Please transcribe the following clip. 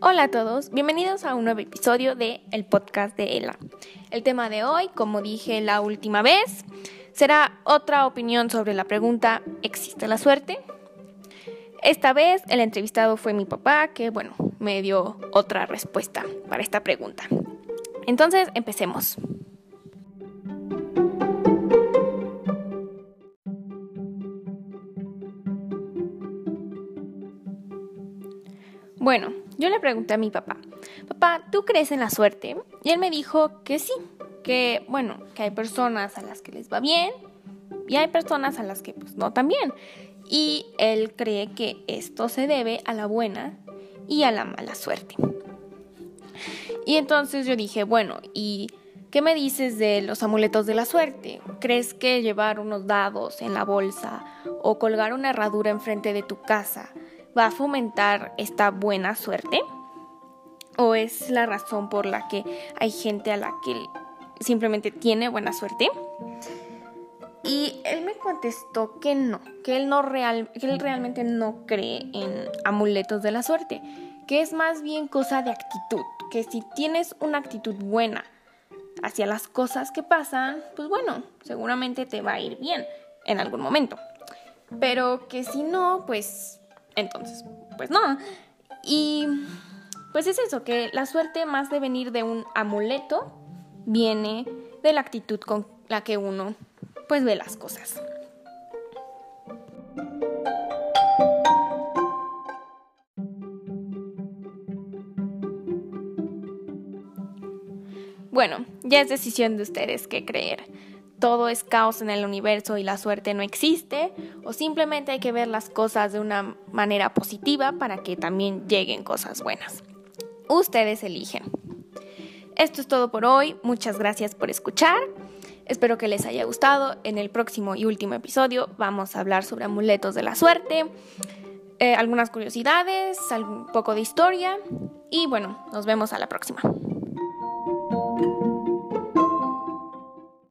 Hola a todos, bienvenidos a un nuevo episodio de el podcast de Ela. El tema de hoy, como dije la última vez, será otra opinión sobre la pregunta ¿existe la suerte? Esta vez el entrevistado fue mi papá, que bueno, me dio otra respuesta para esta pregunta. Entonces, empecemos. Bueno, yo le pregunté a mi papá, papá, ¿tú crees en la suerte? Y él me dijo que sí, que bueno, que hay personas a las que les va bien y hay personas a las que pues no tan bien. Y él cree que esto se debe a la buena y a la mala suerte. Y entonces yo dije, bueno, ¿y qué me dices de los amuletos de la suerte? ¿Crees que llevar unos dados en la bolsa o colgar una herradura enfrente de tu casa va a fomentar esta buena suerte? ¿O es la razón por la que hay gente a la que simplemente tiene buena suerte? Y él me contestó que no, que él, no real, que él realmente no cree en amuletos de la suerte, que es más bien cosa de actitud, que si tienes una actitud buena hacia las cosas que pasan, pues bueno, seguramente te va a ir bien en algún momento. Pero que si no, pues entonces, pues no. Y pues es eso, que la suerte más de venir de un amuleto viene de la actitud con la que uno pues ve las cosas. Bueno, ya es decisión de ustedes qué creer todo es caos en el universo y la suerte no existe, o simplemente hay que ver las cosas de una manera positiva para que también lleguen cosas buenas. Ustedes eligen. Esto es todo por hoy, muchas gracias por escuchar, espero que les haya gustado, en el próximo y último episodio vamos a hablar sobre amuletos de la suerte, eh, algunas curiosidades, un poco de historia y bueno, nos vemos a la próxima.